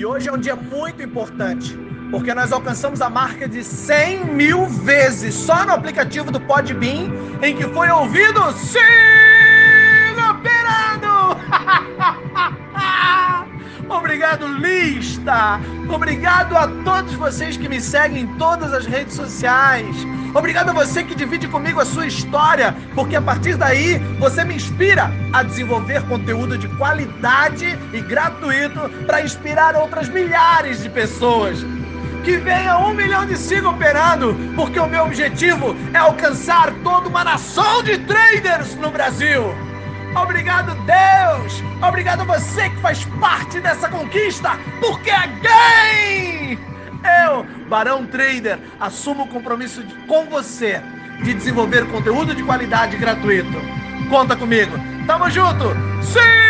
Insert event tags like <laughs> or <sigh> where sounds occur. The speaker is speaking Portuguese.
E hoje é um dia muito importante, porque nós alcançamos a marca de 100 mil vezes só no aplicativo do Podbean, em que foi ouvido Siga Operando! <laughs> Obrigado, lista! Obrigado a todos vocês que me seguem em todas as redes sociais. Obrigado a você que divide comigo a sua história, porque a partir daí você me inspira a desenvolver conteúdo de qualidade e gratuito para inspirar outras milhares de pessoas. Que venha um milhão de siga operando, porque o meu objetivo é alcançar toda uma nação de traders no Brasil. Obrigado, Deus! Obrigado a você que faz parte dessa conquista, porque é gay! Eu, Barão Trader, assumo o compromisso de, com você de desenvolver conteúdo de qualidade gratuito. Conta comigo. Tamo junto! Sim!